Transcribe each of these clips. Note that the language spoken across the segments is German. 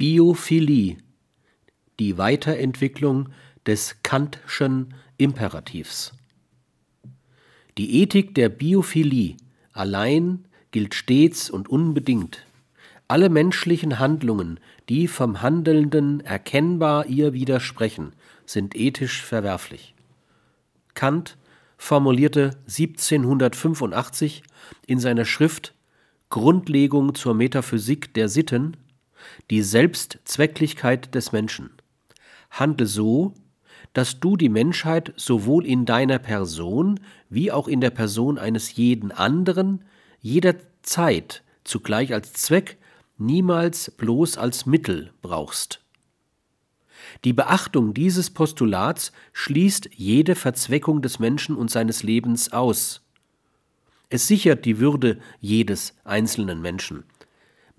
Biophilie, die Weiterentwicklung des Kantschen Imperativs. Die Ethik der Biophilie allein gilt stets und unbedingt. Alle menschlichen Handlungen, die vom Handelnden erkennbar ihr widersprechen, sind ethisch verwerflich. Kant formulierte 1785 in seiner Schrift Grundlegung zur Metaphysik der Sitten die Selbstzwecklichkeit des Menschen. Handle so, dass du die Menschheit sowohl in deiner Person wie auch in der Person eines jeden anderen jederzeit zugleich als Zweck, niemals bloß als Mittel brauchst. Die Beachtung dieses Postulats schließt jede Verzweckung des Menschen und seines Lebens aus. Es sichert die Würde jedes einzelnen Menschen.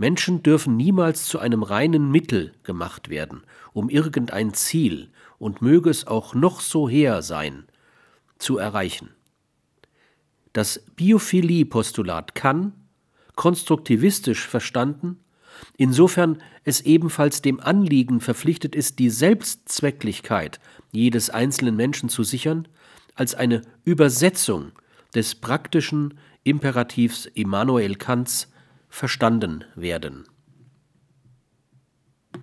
Menschen dürfen niemals zu einem reinen Mittel gemacht werden, um irgendein Ziel, und möge es auch noch so hehr sein, zu erreichen. Das Biophilie-Postulat kann, konstruktivistisch verstanden, insofern es ebenfalls dem Anliegen verpflichtet ist, die Selbstzwecklichkeit jedes einzelnen Menschen zu sichern, als eine Übersetzung des praktischen Imperativs Immanuel Kants verstanden werden